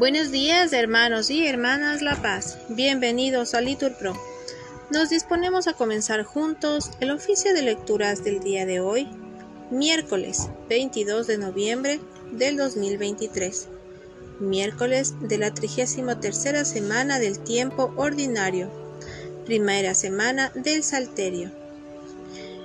Buenos días hermanos y hermanas La Paz, bienvenidos a Litur Pro. Nos disponemos a comenzar juntos el oficio de lecturas del día de hoy, miércoles 22 de noviembre del 2023, miércoles de la 33 semana del tiempo ordinario, primera semana del Salterio.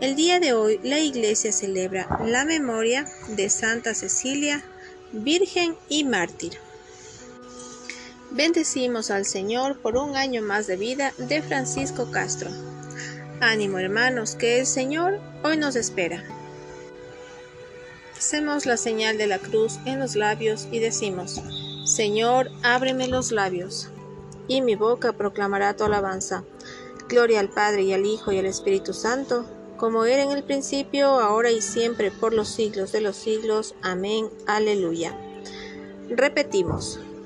El día de hoy la Iglesia celebra la memoria de Santa Cecilia, Virgen y Mártir. Bendecimos al Señor por un año más de vida de Francisco Castro. Ánimo hermanos, que el Señor hoy nos espera. Hacemos la señal de la cruz en los labios y decimos, Señor, ábreme los labios, y mi boca proclamará tu alabanza. Gloria al Padre y al Hijo y al Espíritu Santo, como era en el principio, ahora y siempre, por los siglos de los siglos. Amén. Aleluya. Repetimos,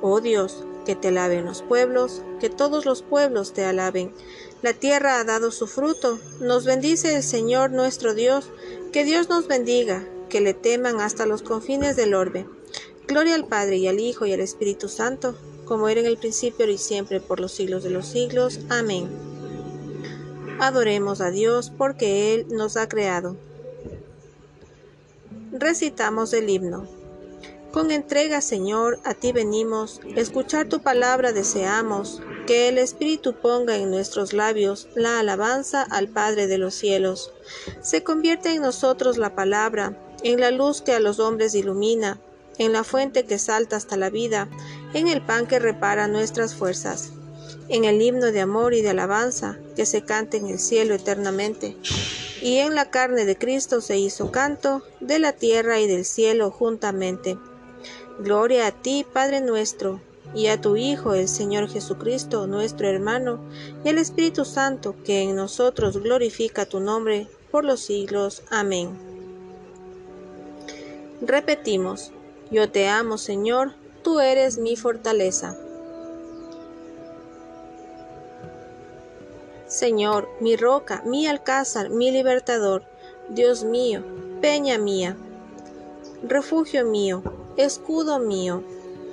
Oh Dios, que te alaben los pueblos, que todos los pueblos te alaben. La tierra ha dado su fruto, nos bendice el Señor nuestro Dios, que Dios nos bendiga, que le teman hasta los confines del orbe. Gloria al Padre y al Hijo y al Espíritu Santo, como era en el principio y siempre por los siglos de los siglos. Amén. Adoremos a Dios porque Él nos ha creado. Recitamos el himno. Con entrega, Señor, a ti venimos, escuchar tu palabra deseamos, que el Espíritu ponga en nuestros labios la alabanza al Padre de los cielos. Se convierte en nosotros la palabra, en la luz que a los hombres ilumina, en la fuente que salta hasta la vida, en el pan que repara nuestras fuerzas, en el himno de amor y de alabanza que se canta en el cielo eternamente. Y en la carne de Cristo se hizo canto, de la tierra y del cielo juntamente. Gloria a ti, Padre nuestro, y a tu Hijo, el Señor Jesucristo, nuestro hermano, y al Espíritu Santo, que en nosotros glorifica tu nombre por los siglos. Amén. Repetimos, yo te amo, Señor, tú eres mi fortaleza. Señor, mi roca, mi alcázar, mi libertador, Dios mío, peña mía, refugio mío, escudo mío,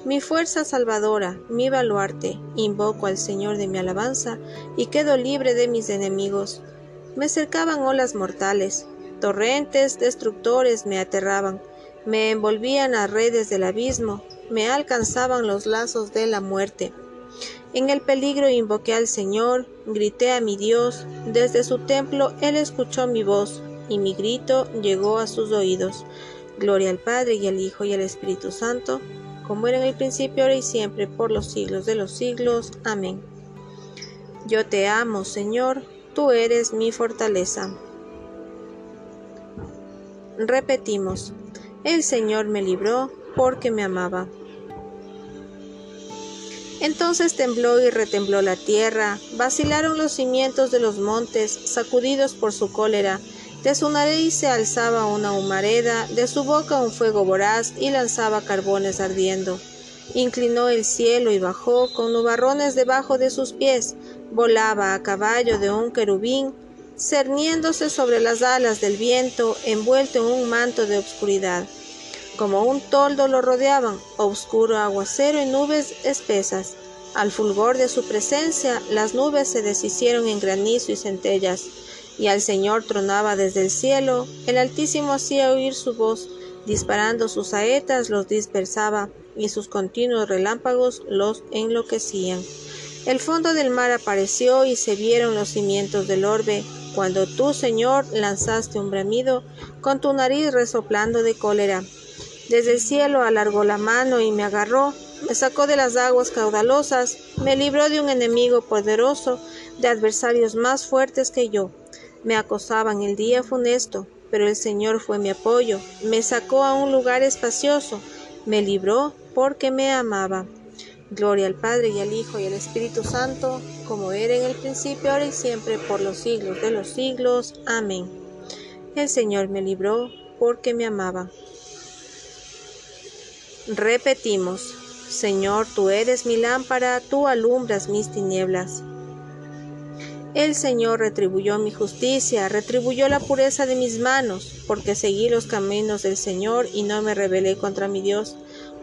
mi fuerza salvadora, mi baluarte, invoco al Señor de mi alabanza y quedo libre de mis enemigos. Me cercaban olas mortales, torrentes destructores me aterraban, me envolvían a redes del abismo, me alcanzaban los lazos de la muerte. En el peligro invoqué al Señor, grité a mi Dios, desde su templo Él escuchó mi voz, y mi grito llegó a sus oídos. Gloria al Padre y al Hijo y al Espíritu Santo, como era en el principio, ahora y siempre, por los siglos de los siglos. Amén. Yo te amo, Señor, tú eres mi fortaleza. Repetimos, el Señor me libró porque me amaba. Entonces tembló y retembló la tierra, vacilaron los cimientos de los montes, sacudidos por su cólera, de su nariz se alzaba una humareda, de su boca un fuego voraz y lanzaba carbones ardiendo. Inclinó el cielo y bajó con nubarrones debajo de sus pies, volaba a caballo de un querubín, cerniéndose sobre las alas del viento, envuelto en un manto de obscuridad. Como un toldo lo rodeaban, oscuro aguacero y nubes espesas. Al fulgor de su presencia, las nubes se deshicieron en granizo y centellas y al Señor tronaba desde el cielo, el Altísimo hacía oír su voz, disparando sus saetas los dispersaba, y sus continuos relámpagos los enloquecían. El fondo del mar apareció y se vieron los cimientos del orbe, cuando tú, Señor, lanzaste un bramido, con tu nariz resoplando de cólera. Desde el cielo alargó la mano y me agarró, me sacó de las aguas caudalosas, me libró de un enemigo poderoso, de adversarios más fuertes que yo. Me acosaban el día funesto, pero el Señor fue mi apoyo, me sacó a un lugar espacioso, me libró porque me amaba. Gloria al Padre y al Hijo y al Espíritu Santo, como era en el principio, ahora y siempre, por los siglos de los siglos. Amén. El Señor me libró porque me amaba. Repetimos, Señor, tú eres mi lámpara, tú alumbras mis tinieblas. El Señor retribuyó mi justicia, retribuyó la pureza de mis manos, porque seguí los caminos del Señor y no me rebelé contra mi Dios,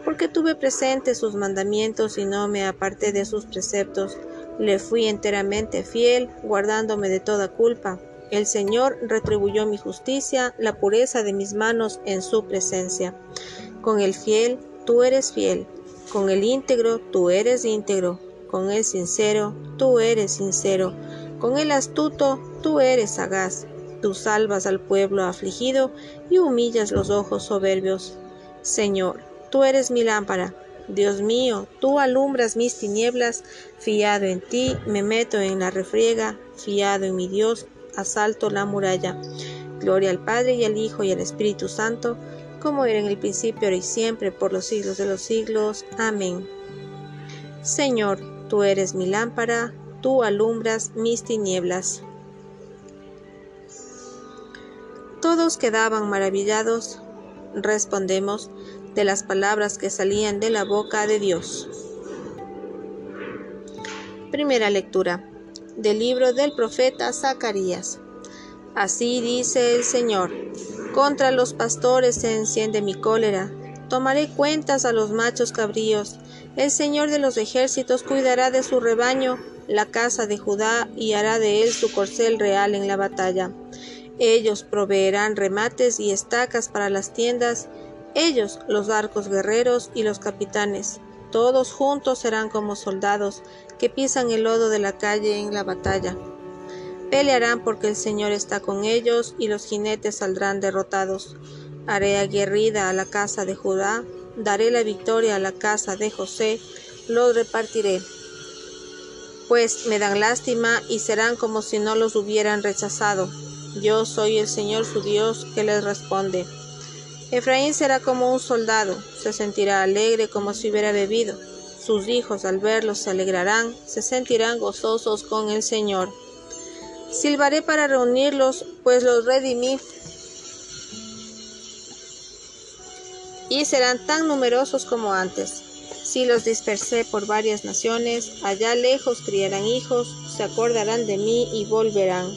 porque tuve presente sus mandamientos y no me aparté de sus preceptos. Le fui enteramente fiel, guardándome de toda culpa. El Señor retribuyó mi justicia, la pureza de mis manos en su presencia. Con el fiel, tú eres fiel. Con el íntegro, tú eres íntegro. Con el sincero, tú eres sincero con el astuto tú eres sagaz, tú salvas al pueblo afligido y humillas los ojos soberbios. Señor, tú eres mi lámpara. Dios mío, tú alumbras mis tinieblas, fiado en ti me meto en la refriega, fiado en mi Dios asalto la muralla. Gloria al Padre y al Hijo y al Espíritu Santo, como era en el principio, ahora y siempre, por los siglos de los siglos. Amén. Señor, tú eres mi lámpara, tú alumbras mis tinieblas. Todos quedaban maravillados, respondemos, de las palabras que salían de la boca de Dios. Primera lectura del libro del profeta Zacarías. Así dice el Señor, contra los pastores se enciende mi cólera, tomaré cuentas a los machos cabríos, el Señor de los ejércitos cuidará de su rebaño, la casa de Judá y hará de él su corcel real en la batalla. Ellos proveerán remates y estacas para las tiendas, ellos los arcos guerreros y los capitanes. Todos juntos serán como soldados que pisan el lodo de la calle en la batalla. Pelearán porque el Señor está con ellos y los jinetes saldrán derrotados. Haré aguerrida a la casa de Judá, daré la victoria a la casa de José, los repartiré pues me dan lástima y serán como si no los hubieran rechazado. Yo soy el Señor su Dios que les responde. Efraín será como un soldado, se sentirá alegre como si hubiera bebido. Sus hijos al verlos se alegrarán, se sentirán gozosos con el Señor. Silbaré para reunirlos, pues los redimí. Y serán tan numerosos como antes. Si los dispersé por varias naciones, allá lejos criarán hijos, se acordarán de mí y volverán.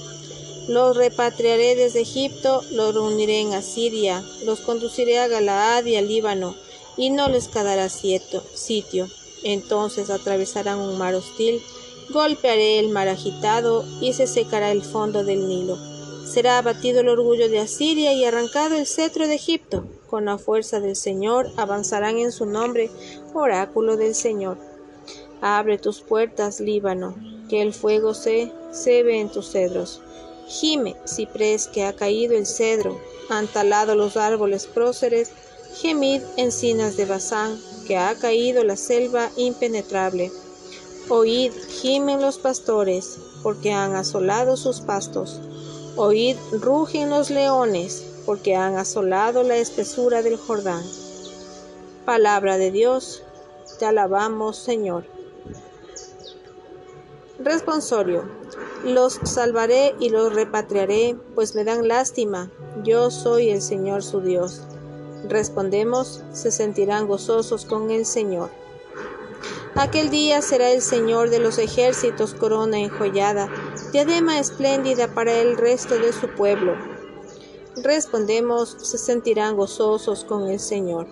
Los repatriaré desde Egipto, los reuniré en Asiria, los conduciré a Galaad y al Líbano, y no les quedará sitio. Entonces atravesarán un mar hostil, golpearé el mar agitado, y se secará el fondo del Nilo. Será abatido el orgullo de Asiria y arrancado el cetro de Egipto. Con la fuerza del Señor avanzarán en su nombre, oráculo del Señor. Abre tus puertas, Líbano, que el fuego se ve en tus cedros. Gime, ciprés, que ha caído el cedro, han talado los árboles próceres, gemid, encinas de Bazán, que ha caído la selva impenetrable. Oíd, gimen los pastores, porque han asolado sus pastos. Oíd, rugen los leones, porque han asolado la espesura del Jordán. Palabra de Dios, te alabamos, Señor. Responsorio. Los salvaré y los repatriaré, pues me dan lástima. Yo soy el Señor su Dios. Respondemos, se sentirán gozosos con el Señor. Aquel día será el Señor de los ejércitos corona enjollada, diadema espléndida para el resto de su pueblo. Respondemos, se sentirán gozosos con el Señor.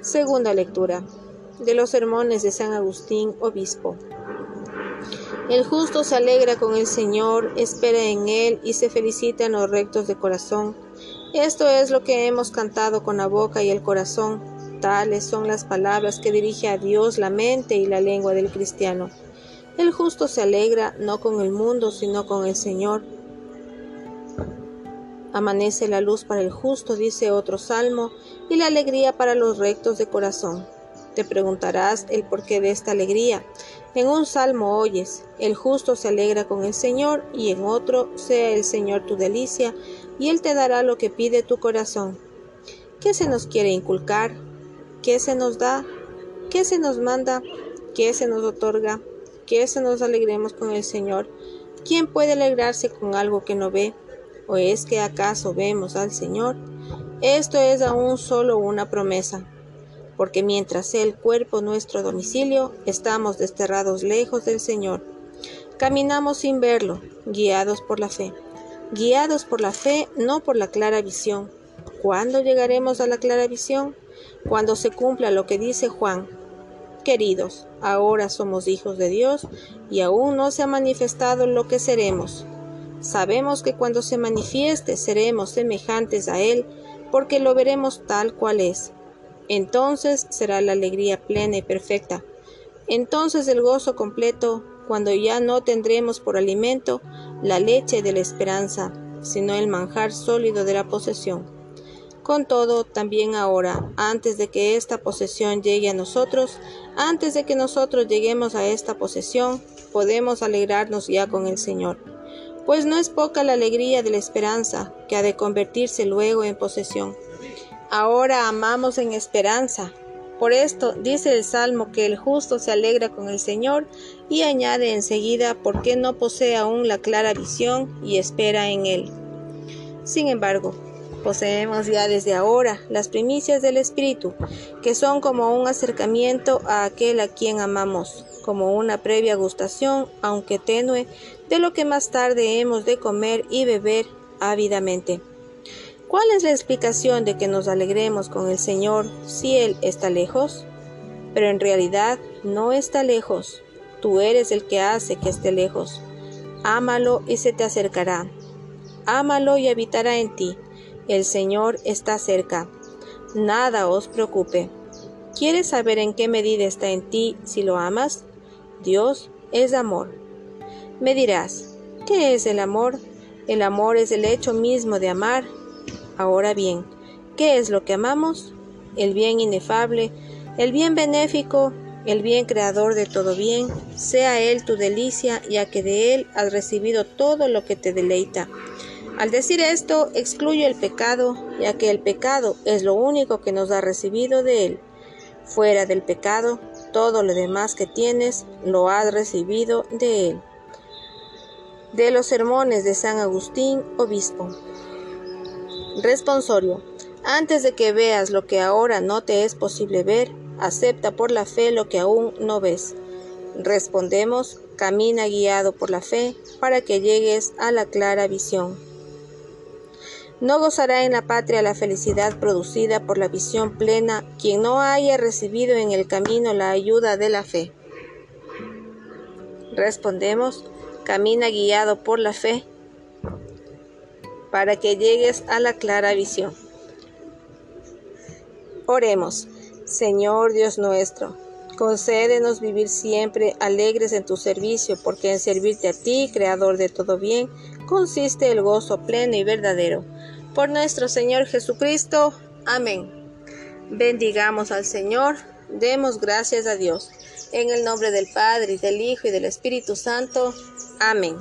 Segunda lectura de los sermones de San Agustín, obispo. El justo se alegra con el Señor, espera en Él y se felicita en los rectos de corazón. Esto es lo que hemos cantado con la boca y el corazón. Tales son las palabras que dirige a Dios la mente y la lengua del cristiano. El justo se alegra no con el mundo, sino con el Señor. Amanece la luz para el justo, dice otro salmo, y la alegría para los rectos de corazón. Te preguntarás el porqué de esta alegría. En un salmo oyes, el justo se alegra con el Señor, y en otro, sea el Señor tu delicia, y Él te dará lo que pide tu corazón. ¿Qué se nos quiere inculcar? ¿Qué se nos da? ¿Qué se nos manda? ¿Qué se nos otorga? ¿Qué se nos alegremos con el Señor? ¿Quién puede alegrarse con algo que no ve? ¿O es que acaso vemos al Señor? Esto es aún solo una promesa, porque mientras sea el cuerpo nuestro domicilio, estamos desterrados lejos del Señor. Caminamos sin verlo, guiados por la fe. Guiados por la fe, no por la clara visión. ¿Cuándo llegaremos a la clara visión? Cuando se cumpla lo que dice Juan. Queridos, ahora somos hijos de Dios y aún no se ha manifestado lo que seremos. Sabemos que cuando se manifieste seremos semejantes a Él porque lo veremos tal cual es. Entonces será la alegría plena y perfecta. Entonces el gozo completo cuando ya no tendremos por alimento la leche de la esperanza, sino el manjar sólido de la posesión. Con todo, también ahora, antes de que esta posesión llegue a nosotros, antes de que nosotros lleguemos a esta posesión, podemos alegrarnos ya con el Señor. Pues no es poca la alegría de la esperanza, que ha de convertirse luego en posesión. Ahora amamos en esperanza, por esto dice el Salmo que el justo se alegra con el Señor y añade enseguida porque no posee aún la clara visión y espera en Él. Sin embargo, poseemos ya desde ahora las primicias del Espíritu, que son como un acercamiento a aquel a quien amamos, como una previa gustación, aunque tenue, de lo que más tarde hemos de comer y beber ávidamente. ¿Cuál es la explicación de que nos alegremos con el Señor si Él está lejos? Pero en realidad no está lejos. Tú eres el que hace que esté lejos. Ámalo y se te acercará. Ámalo y habitará en ti. El Señor está cerca. Nada os preocupe. ¿Quieres saber en qué medida está en ti si lo amas? Dios es amor. Me dirás, ¿qué es el amor? El amor es el hecho mismo de amar Ahora bien, ¿qué es lo que amamos? El bien inefable, el bien benéfico, el bien creador de todo bien, sea Él tu delicia, ya que de Él has recibido todo lo que te deleita. Al decir esto, excluyo el pecado, ya que el pecado es lo único que nos ha recibido de Él. Fuera del pecado, todo lo demás que tienes lo has recibido de Él. De los sermones de San Agustín, obispo. Responsorio. Antes de que veas lo que ahora no te es posible ver, acepta por la fe lo que aún no ves. Respondemos, camina guiado por la fe para que llegues a la clara visión. No gozará en la patria la felicidad producida por la visión plena quien no haya recibido en el camino la ayuda de la fe. Respondemos, camina guiado por la fe para que llegues a la clara visión. Oremos, Señor Dios nuestro, concédenos vivir siempre alegres en tu servicio, porque en servirte a ti, Creador de todo bien, consiste el gozo pleno y verdadero. Por nuestro Señor Jesucristo. Amén. Bendigamos al Señor, demos gracias a Dios. En el nombre del Padre, y del Hijo, y del Espíritu Santo. Amén.